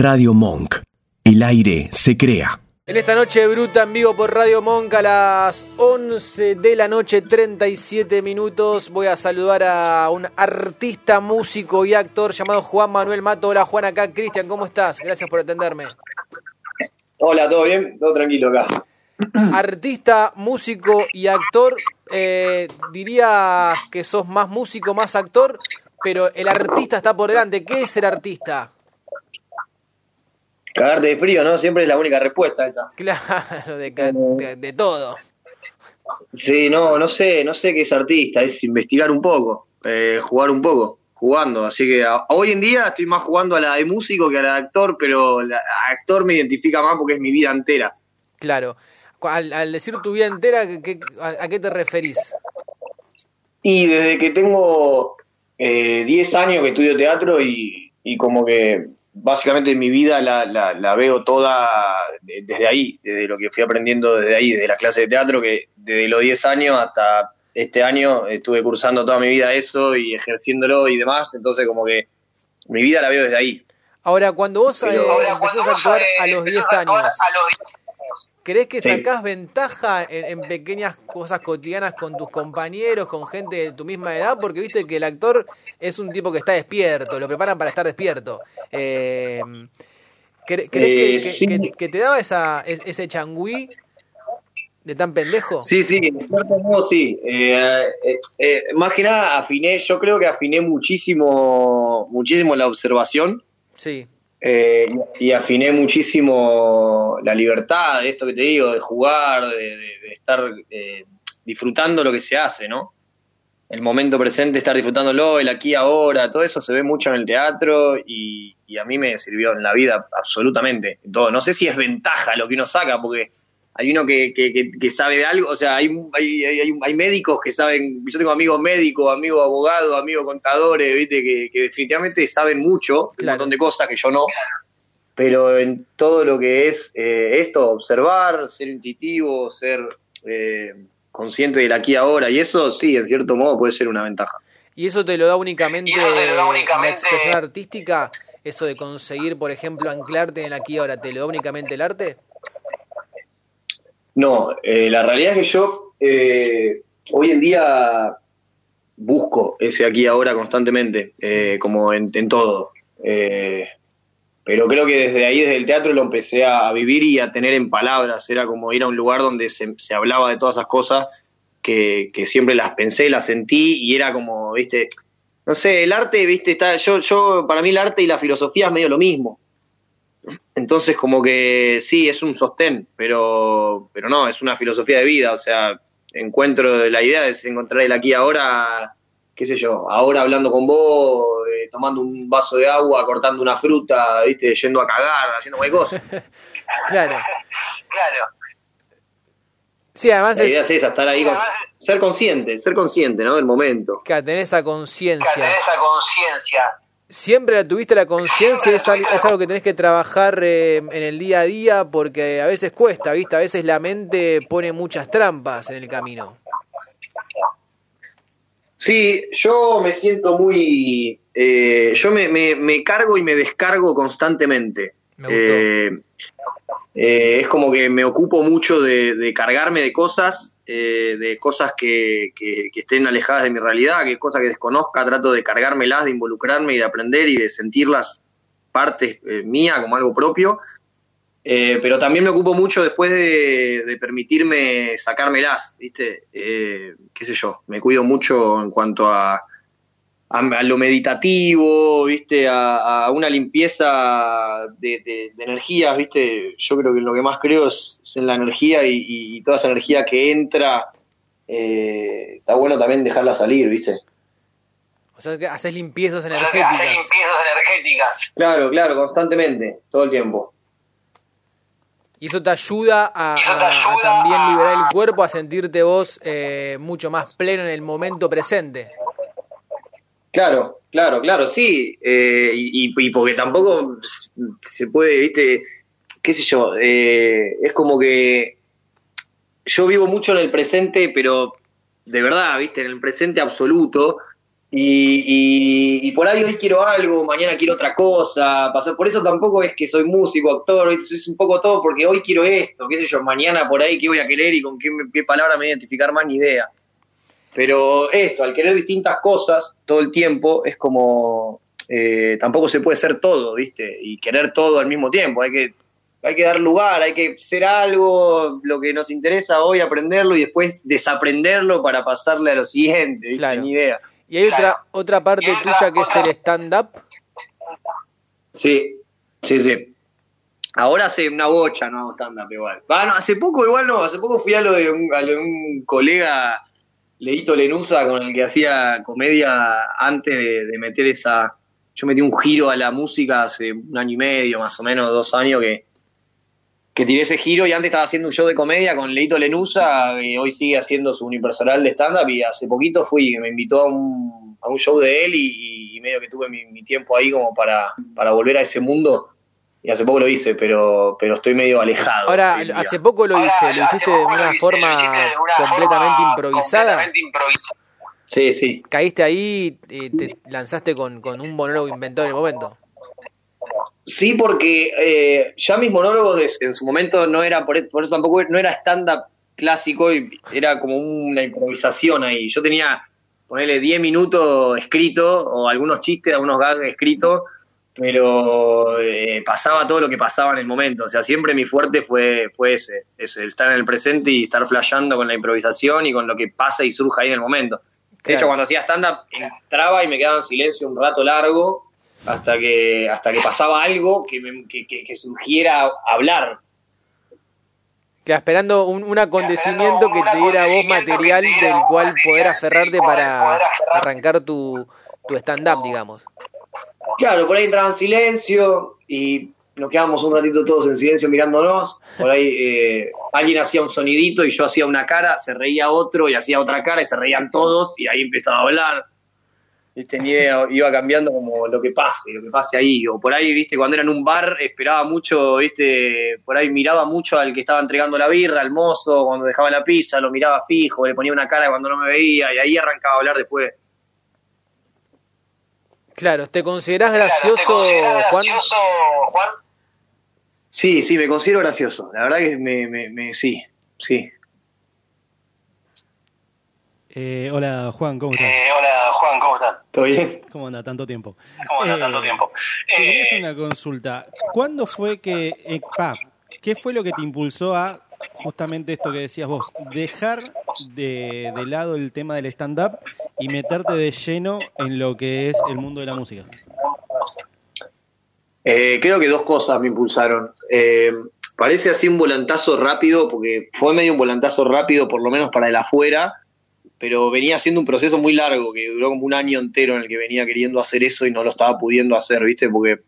Radio Monk. El aire se crea. En esta noche bruta en vivo por Radio Monk a las 11 de la noche, 37 minutos. Voy a saludar a un artista, músico y actor llamado Juan Manuel Mato. Hola Juan, acá Cristian, ¿cómo estás? Gracias por atenderme. Hola, ¿todo bien? Todo tranquilo acá. Artista, músico y actor. Eh, diría que sos más músico, más actor, pero el artista está por delante. ¿Qué es el artista? Cagarte de frío, ¿no? Siempre es la única respuesta esa. Claro, de, de, de, todo. Sí, no, no sé, no sé qué es artista, es investigar un poco, eh, jugar un poco, jugando. Así que a, hoy en día estoy más jugando a la de músico que a la de actor, pero la actor me identifica más porque es mi vida entera. Claro. Al, al decir tu vida entera, ¿qué, a, a, qué te referís? Y desde que tengo eh, 10 años que estudio teatro y, y como que básicamente mi vida la, la, la, veo toda desde ahí, desde lo que fui aprendiendo desde ahí, desde la clase de teatro, que desde los 10 años hasta este año estuve cursando toda mi vida eso y ejerciéndolo y demás, entonces como que mi vida la veo desde ahí. Ahora, cuando vos Pero, eh, ahora, empezás cuando a actuar a los 10 años, años, ¿crees que sacás sí. ventaja en, en, pequeñas cosas cotidianas con tus compañeros, con gente de tu misma edad? Porque viste que el actor es un tipo que está despierto, lo preparan para estar despierto. Eh, ¿Crees que, eh, sí. que, que, te daba esa, ese changüí de tan pendejo? Sí, sí, en cierto modo sí. Eh, eh, más que nada afiné, yo creo que afiné muchísimo, muchísimo la observación. Sí. Eh, y afiné muchísimo la libertad de esto que te digo, de jugar, de, estar eh, disfrutando lo que se hace, ¿no? El momento presente, estar disfrutándolo, el aquí ahora, todo eso se ve mucho en el teatro y, y a mí me sirvió en la vida absolutamente. Todo. No sé si es ventaja lo que uno saca, porque hay uno que, que, que, que sabe de algo, o sea, hay, hay, hay, hay, médicos que saben, yo tengo amigos médicos, amigos abogados, amigos contadores, viste, que, que definitivamente saben mucho, claro. un montón de cosas que yo no, pero en todo lo que es eh, esto, observar, ser intuitivo, ser eh, consciente del aquí y ahora, y eso sí, en cierto modo puede ser una ventaja. ¿Y eso te lo da únicamente, lo da únicamente... la expresión artística? Eso de conseguir, por ejemplo, anclarte en el aquí y ahora, ¿te lo da únicamente el arte? No, eh, la realidad es que yo eh, hoy en día busco ese aquí ahora constantemente, eh, como en, todo. Eh, pero creo que desde ahí, desde el teatro, lo empecé a vivir y a tener en palabras. Era como ir a un lugar donde se, se hablaba de todas esas cosas que, que, siempre las pensé, las sentí y era como, viste, no sé, el arte, viste, está, yo, yo, para mí el arte y la filosofía es medio lo mismo. Entonces, como que sí, es un sostén, pero, pero no, es una filosofía de vida. O sea, encuentro la idea es encontrar el aquí ahora, qué sé yo, ahora hablando con vos, eh, tomando un vaso de agua, cortando una fruta, viste, yendo a cagar, haciendo cualquier cosa. claro. claro. Sí, además la idea es, es esa, estar ahí, con, ser consciente, ser consciente, ¿no? Del momento. Claro, tener esa conciencia. Tener esa conciencia siempre tuviste la conciencia, es, es, algo que tenés que trabajar eh, en el día a día porque a veces cuesta, ¿viste? A veces la mente pone muchas trampas en el camino. Sí, yo me siento muy... Eh, yo me, me, me, cargo y me descargo constantemente. Me eh, es como que me ocupo mucho de, de cargarme de cosas eh, de cosas que, que, que, estén alejadas de mi realidad, que cosas que desconozca, trato de cargármelas, de involucrarme y de aprender y de sentirlas partes eh, mía como algo propio. Eh, pero también me ocupo mucho después de, de permitirme sacármelas, ¿viste? qué sé yo, me cuido mucho en cuanto a, a, a lo meditativo, ¿viste? A, a una limpieza de, de, de, energías, ¿viste? Yo creo que lo que más creo es, es en la energía y, y, toda esa energía que entra, eh, está bueno también dejarla salir, ¿viste? O sea, que haces limpiezas energéticas. O sea, haces limpiezas energéticas. Claro, claro, constantemente, todo el tiempo. Y eso te ayuda a, te ayuda a, a también liberar el cuerpo, a sentirte vos eh, mucho más pleno en el momento presente. Claro, claro, claro, sí. Eh, y, y, porque tampoco se puede, viste, qué sé yo, eh, es como que yo vivo mucho en el presente, pero de verdad, viste, en el presente absoluto. Y, por ahí hoy quiero algo, mañana quiero otra cosa. Por eso tampoco es que soy músico, actor, es un poco todo porque hoy quiero esto, qué sé yo, mañana por ahí qué voy a querer y con qué, qué palabra me voy a identificar más, ni idea. Pero esto, al querer distintas cosas todo el tiempo, es como, eh, tampoco se puede ser todo, ¿viste? Y querer todo al mismo tiempo, hay que, hay que dar lugar, hay que ser algo, lo que nos interesa hoy, aprenderlo y después desaprenderlo para pasarle a lo siguiente, ¿viste? Ni idea. Y hay otra, otra parte tuya que es el stand-up. Sí, sí, sí. Ahora hace una bocha, no stand-up igual. Bueno, hace poco igual no, hace poco fui a lo de un, a lo de un colega, Leito Lenusa, con el que hacía comedia antes de, meter esa... Yo metí un giro a la música hace un año y medio, más o menos, dos años, que, que tiré ese giro y antes estaba haciendo un show de comedia con Leito Lenusa, y hoy sigue haciendo su unipersonal de stand-up, y hace poquito fui, me invitó a un, a un show de él y, medio que tuve mi, mi, tiempo ahí como para, para volver a ese mundo y hace poco lo hice, pero, pero estoy medio alejado. Ahora, hace poco lo hice, lo hiciste de una forma completamente improvisada. Sí, sí. Caíste ahí y te lanzaste con, con un monólogo inventado en el momento. Sí, porque eh, ya mis monólogos en su momento no era, por, eso tampoco no era stand-up clásico, y era como una improvisación ahí. Yo tenía, ponerle 10 minutos escrito, o algunos chistes, algunos gags escritos, pero eh, pasaba todo lo que pasaba en el momento. O sea, siempre mi fuerte fue, fue ese, ese, estar en el presente y estar flasheando con la improvisación y con lo que pasa y surja ahí en el momento. De hecho, cuando hacía stand-up, entraba y me quedaba en silencio un rato largo hasta que, hasta que pasaba algo que, me, que, que, surgiera hablar. esperando un, acontecimiento que te diera vos material del cual poder aferrarte para arrancar tu, tu stand-up, digamos. Claro, por ahí entraba en silencio y nos quedábamos un ratito todos en silencio mirándonos. Por ahí eh, alguien hacía un sonidito y yo hacía una cara, se reía otro y hacía otra cara y se reían todos y ahí empezaba a hablar. ¿Viste? Ni iba cambiando como lo que pase, lo que pase ahí. O por ahí, viste, cuando era en un bar, esperaba mucho, viste, por ahí miraba mucho al que estaba entregando la birra, al mozo, cuando dejaba la pizza, lo miraba fijo, le ponía una cara cuando no me veía y ahí arrancaba a hablar después. Claro, ¿te considerás gracioso, Juan? Sí, sí, me considero gracioso. La verdad que me, me, sí, sí. Eh, hola Juan, ¿cómo estás? Eh, hola Juan, ¿cómo estás? ¿Todo bien? ¿Cómo anda tanto tiempo? ¿Cómo anda tanto eh, tiempo? Quería hacer una consulta. ¿Cuándo fue que, eh, qué fue lo que te impulsó a justamente esto que decías vos, dejar de, de lado el tema del stand-up y meterte de lleno en lo que es el mundo de la música? Eh, creo que dos cosas me impulsaron. Eh, parece así un volantazo rápido, porque fue medio un volantazo rápido, por lo menos para el afuera, pero venía siendo un proceso muy largo, que duró como un año entero en el que venía queriendo hacer eso y no lo estaba pudiendo hacer, ¿viste? Porque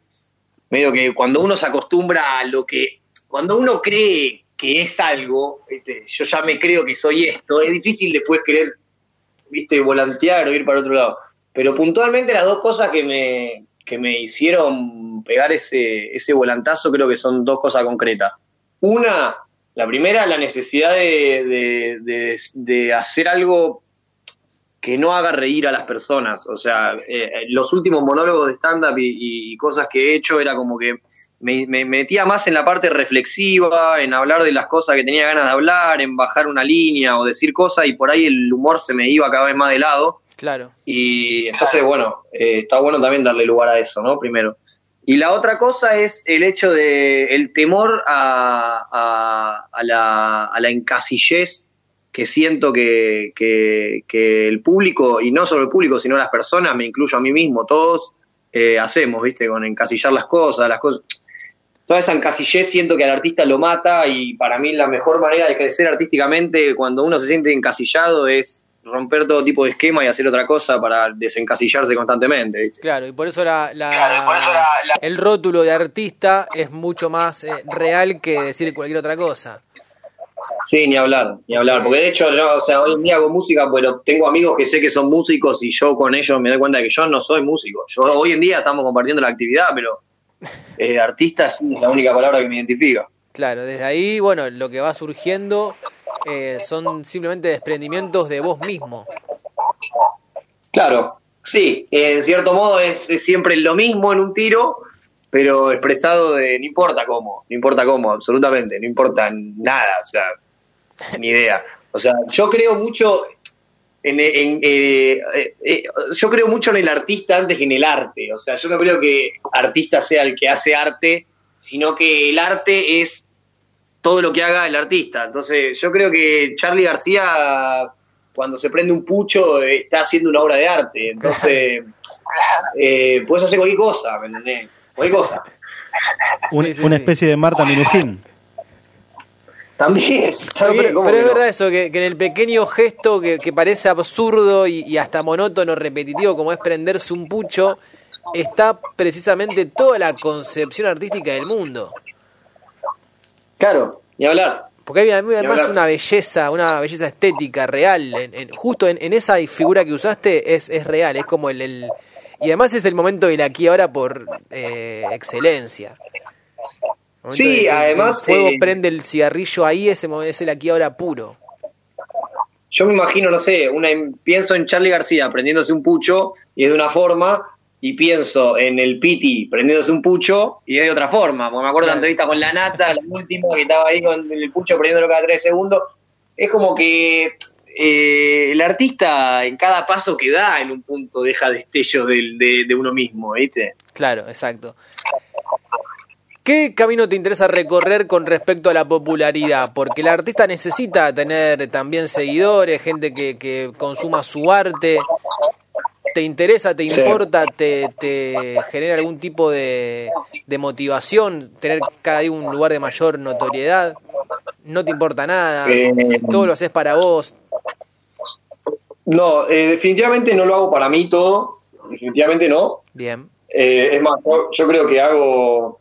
medio que cuando uno se acostumbra a lo que, cuando uno cree que es algo, yo ya me creo que soy esto, es difícil después querer, viste, volantear o ir para otro lado. Pero puntualmente las dos cosas que me, que me hicieron pegar ese, ese volantazo creo que son dos cosas concretas. Una, la primera, la necesidad de, de, hacer algo que no haga reír a las personas. O sea, eh, los últimos monólogos de stand-up y, cosas que he hecho era como que me, metía más en la parte reflexiva, en hablar de las cosas que tenía ganas de hablar, en bajar una línea o decir cosas y por ahí el humor se me iba cada vez más de lado. Claro. Y entonces, bueno, eh, está bueno también darle lugar a eso, ¿no? Primero. Y la otra cosa es el hecho de el temor a, a, la, a la encasillez que siento que, que, que, el público, y no solo el público, sino las personas, me incluyo a mí mismo, todos eh, hacemos, ¿viste? Con encasillar las cosas, las cosas toda esa encasillez siento que al artista lo mata y para mí la mejor manera de crecer artísticamente cuando uno se siente encasillado es romper todo tipo de esquema y hacer otra cosa para desencasillarse constantemente. ¿viste? Claro, y por eso, la, el rótulo de artista es mucho más eh, real que decir cualquier otra cosa. Sí, ni hablar, ni hablar, porque de hecho yo, o sea, hoy en día hago música, pero tengo amigos que sé que son músicos y yo con ellos me doy cuenta de que yo no soy músico. Yo hoy en día estamos compartiendo la actividad, pero eh, artista es la única palabra que me identifica. Claro, desde ahí, bueno, lo que va surgiendo eh, son simplemente desprendimientos de vos mismo. Claro, Sí, en cierto modo es, siempre lo mismo en un tiro, pero expresado de no importa cómo, no importa cómo, absolutamente, no importa nada, o sea, ni idea. O sea, yo creo mucho en, eh, eh, eh, yo creo mucho en el artista antes que en el arte. O sea, yo no creo que artista sea el que hace arte, sino que el arte es todo lo que haga el artista. Entonces, yo creo que Charlie García cuando se prende un pucho está haciendo una obra de arte. Entonces, eh, puedes hacer cualquier cosa, ¿me entendés? Cualquier cosa. una especie de Marta Minujín. También, pero, es verdad eso, que, en el pequeño gesto que, parece absurdo y, hasta monótono, repetitivo, como es prenderse un pucho, está precisamente toda la concepción artística del mundo. Claro, ni hablar. Porque hay además una belleza, una belleza estética real. En, justo en, esa figura que usaste es, es real, es como el, Y además es el momento del aquí ahora por eh, excelencia. Sí, además... El fuego eh, prende el cigarrillo ahí, ese es el aquí ahora puro. Yo me imagino, no sé, una, pienso en Charlie García prendiéndose un pucho y es de una forma, y pienso en el Piti prendiéndose un pucho y es de otra forma. Porque me acuerdo de la entrevista con la Nata, la última, que estaba ahí con el pucho prendiéndolo cada tres segundos. Es como que eh, el artista en cada paso que da en un punto deja destellos de, de uno mismo, ¿viste? Claro, exacto. ¿Qué camino te interesa recorrer con respecto a la popularidad? Porque el artista necesita tener también seguidores, gente que, que consuma su arte te interesa, te importa, te, genera algún tipo de, motivación, tener cada día un lugar de mayor notoriedad, no te importa nada, eh, todo lo haces para vos. No, eh, definitivamente no lo hago para mí todo, definitivamente no. Bien. Eh, es más, yo, creo que hago,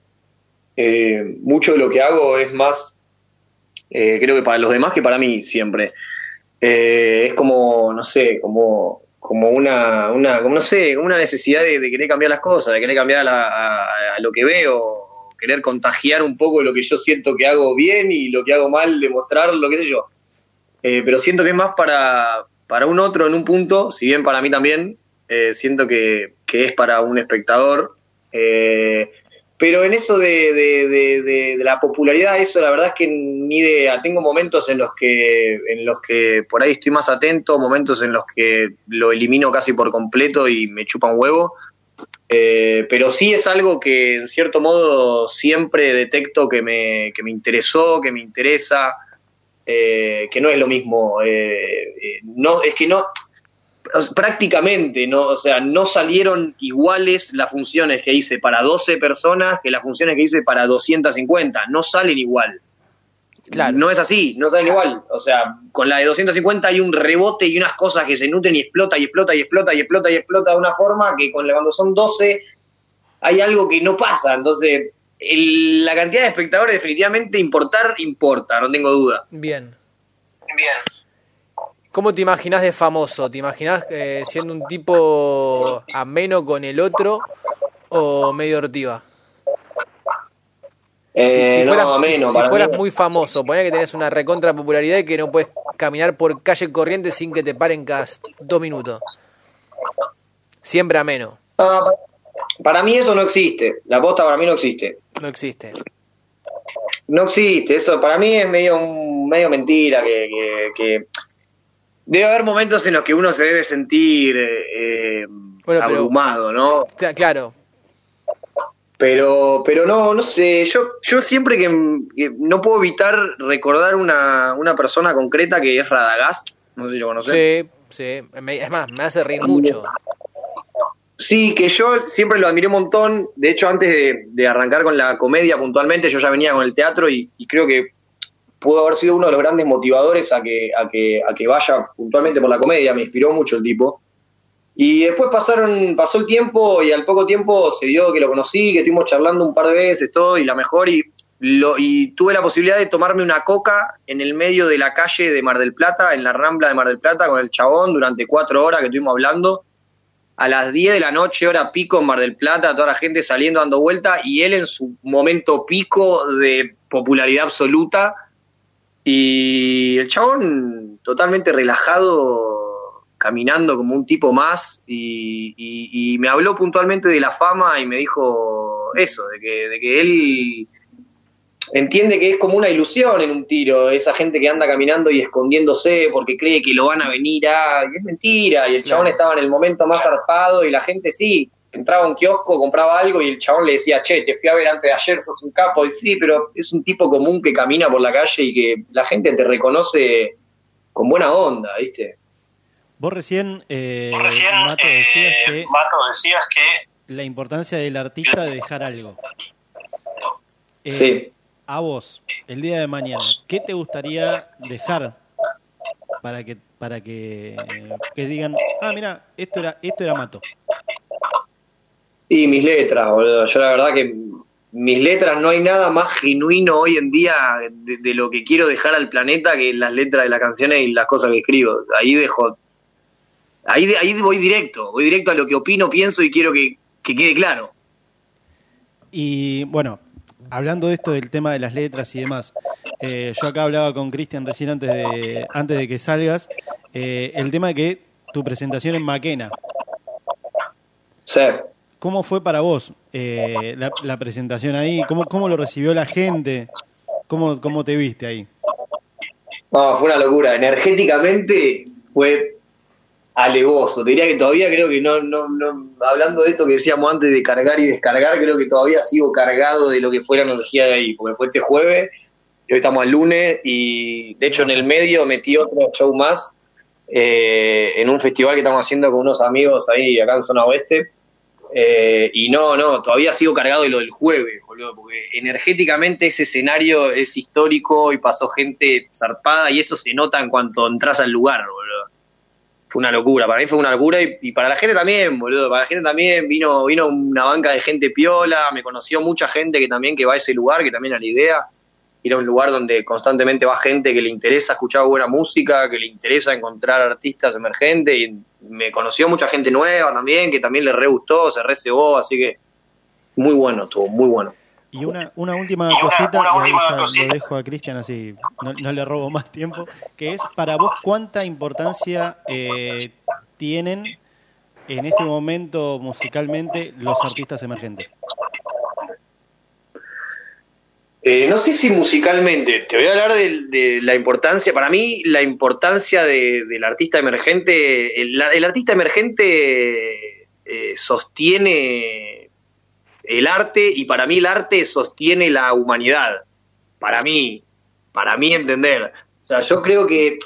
mucho de lo que hago es más, creo que para los demás que para mí siempre. es como, no sé, como como una, una como no sé, una necesidad de, querer cambiar las cosas, de querer cambiar a, lo que veo, querer contagiar un poco lo que yo siento que hago bien y lo que hago mal, demostrar lo que sé yo. Eh, pero siento que es más para, para un otro en un punto, si bien para mí también, eh, siento que, que, es para un espectador. Eh, pero en eso de, de, la popularidad, eso la verdad es que ni idea. Tengo momentos en los que en los que por ahí estoy más atento, momentos en los que lo elimino casi por completo y me chupa un huevo. Eh, pero sí es algo que en cierto modo siempre detecto que me, que me interesó, que me interesa, eh, que no es lo mismo. Eh, no, es que no, prácticamente, ¿no? O sea, no salieron iguales las funciones que hice para 12 personas que las funciones que hice para 250. No salen igual. Claro. No es así, no salen igual. O sea, con la de 250 hay un rebote y unas cosas que se nutren y explota y explota y explota y explota y explota de una forma que con la, cuando son 12 hay algo que no pasa. Entonces, la cantidad de espectadores definitivamente importar, importa, no tengo duda. Bien. Bien. ¿Cómo te imaginas de famoso? ¿Te imaginas eh, siendo un tipo ameno con el otro o medio ortiva? Eh, si, fueras, muy famoso, ponía que tenés una recontra popularidad y que no puedes caminar por calle corriente sin que te paren cada dos minutos. Siempre ameno. para mí eso no existe. La posta para mí no existe. No existe. No existe. Eso para mí es medio, medio mentira que Debe haber momentos en los que uno se debe sentir eh, abrumado, ¿no? Claro. Pero, pero no, no sé, yo, yo siempre que, no puedo evitar recordar una, una persona concreta que es Radagast, no sé si lo conoces. Sí, sí, es más, me hace reír mucho. Sí, que yo siempre lo admiré un montón, de hecho antes de, arrancar con la comedia puntualmente, yo ya venía con el teatro y creo que pudo haber sido uno de los grandes motivadores a que, a que, a que vaya puntualmente por la comedia, me inspiró mucho el tipo. Y después pasaron, pasó el tiempo y al poco tiempo se dio que lo conocí, que estuvimos charlando un par de veces, todo, y la mejor, y, lo, y tuve la posibilidad de tomarme una coca en el medio de la calle de Mar del Plata, en la rambla de Mar del Plata, con el chabón durante cuatro horas que estuvimos hablando. A las 10 de la noche, hora pico en Mar del Plata, toda la gente saliendo dando vuelta, y él en su momento pico de popularidad absoluta y el chabón totalmente relajado, caminando como un tipo más y, y, me habló puntualmente de la fama y me dijo eso, de que, de que él entiende que es como una ilusión en un tiro, esa gente que anda caminando y escondiéndose porque cree que lo van a venir a... Y es mentira, y el chabón estaba en el momento más zarpado y la gente sí, entraba a un kiosco, compraba algo y el chabón le decía, che, te fui a ver antes de ayer, sos un capo. Y sí, pero es un tipo común que camina por la calle y que la gente te reconoce con buena onda, ¿viste? Vos recién, eh, Mato, decías eh, que, Mato, decías que la importancia del artista de dejar algo. Eh, sí. A vos, el día de mañana, ¿qué te gustaría dejar para que para que, que digan, ah, mira, esto era esto era Mato? Y mis letras, boludo. Yo la verdad que mis letras no hay nada más genuino hoy en día de, lo que quiero dejar al planeta que las letras de las canciones y las cosas que escribo. Ahí dejo. Ahí, ahí voy directo, voy directo a lo que opino, pienso y quiero que, quede claro. Y bueno, hablando de esto del tema de las letras y demás, eh, yo acá hablaba con Cristian recién antes de, antes de que salgas, eh, el tema de que tu presentación en Maquena. Sí. ¿Cómo fue para vos eh, la, presentación ahí? ¿Cómo, ¿Cómo lo recibió la gente? ¿Cómo, cómo te viste ahí? No, fue una locura. Energéticamente fue alevoso. Te diría que todavía creo que no, no, no, hablando de esto que decíamos antes de cargar y descargar, creo que todavía sigo cargado de lo que fue la energía de ahí, porque fue este jueves y hoy estamos al lunes y de hecho en el medio metí otro show más eh, en un festival que estamos haciendo con unos amigos ahí acá en zona oeste eh, y no, no, todavía sigo cargado de lo del jueves, boludo, porque energéticamente ese escenario es histórico y pasó gente zarpada y eso se nota en cuanto entras al lugar, boludo. Fue una locura, para mí fue una locura y, para la gente también, boludo, para la gente también vino, vino una banca de gente piola, me conoció mucha gente que también que va a ese lugar, que también a la idea ir a un lugar donde constantemente va gente que le interesa escuchar buena música, que le interesa encontrar artistas emergentes y me conoció mucha gente nueva también, que también le re gustó, se recebó, así que muy bueno, estuvo muy bueno. Y una, una última cosita, y lo dejo a Cristian así, no, le robo más tiempo, que es para vos cuánta importancia eh, tienen en este momento musicalmente los artistas emergentes. Eh, no sé si musicalmente, te voy a hablar de, la importancia, para mí la importancia del artista emergente, el, artista emergente eh, sostiene el arte y para mí el arte sostiene la humanidad, para mí, para mí entender. O sea, yo creo que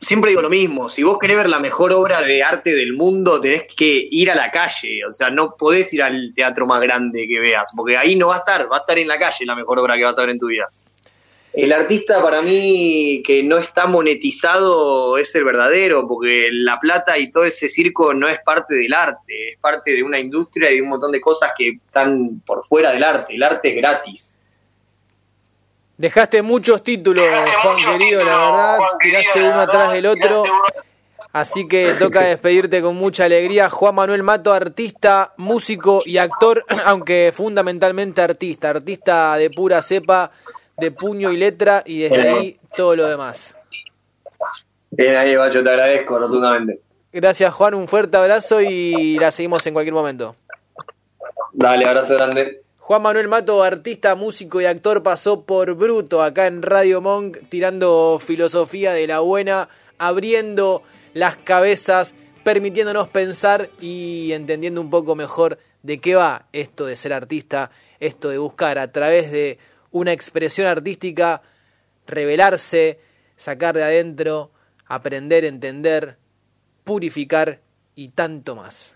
siempre digo lo mismo, si vos querés ver la mejor obra de arte del mundo, tenés que ir a la calle, o sea, no podés ir al teatro más grande que veas, porque ahí no va a estar, va a estar en la calle la mejor obra que vas a ver en tu vida. El artista para mí que no está monetizado es el verdadero, porque la plata y todo ese circo no es parte del arte, es parte de una industria y de un montón de cosas que están por fuera del arte, el arte es gratis. Dejaste muchos títulos, Juan querido, la verdad, tiraste uno atrás del otro. Así que toca despedirte con mucha alegría. Juan Manuel Mato, artista, músico y actor, aunque fundamentalmente artista, artista de pura cepa, de puño y letra, y desde ahí todo lo demás. Bien ahí, Bacho, te agradezco rotundamente. Gracias, Juan, un fuerte abrazo y la seguimos en cualquier momento. Dale, abrazo grande. Juan Manuel Mato, artista, músico y actor, pasó por bruto acá en Radio Monk, tirando filosofía de la buena, abriendo las cabezas, permitiéndonos pensar y entendiendo un poco mejor de qué va esto de ser artista, esto de buscar a través de una expresión artística, revelarse, sacar de adentro, aprender, entender, purificar y tanto más.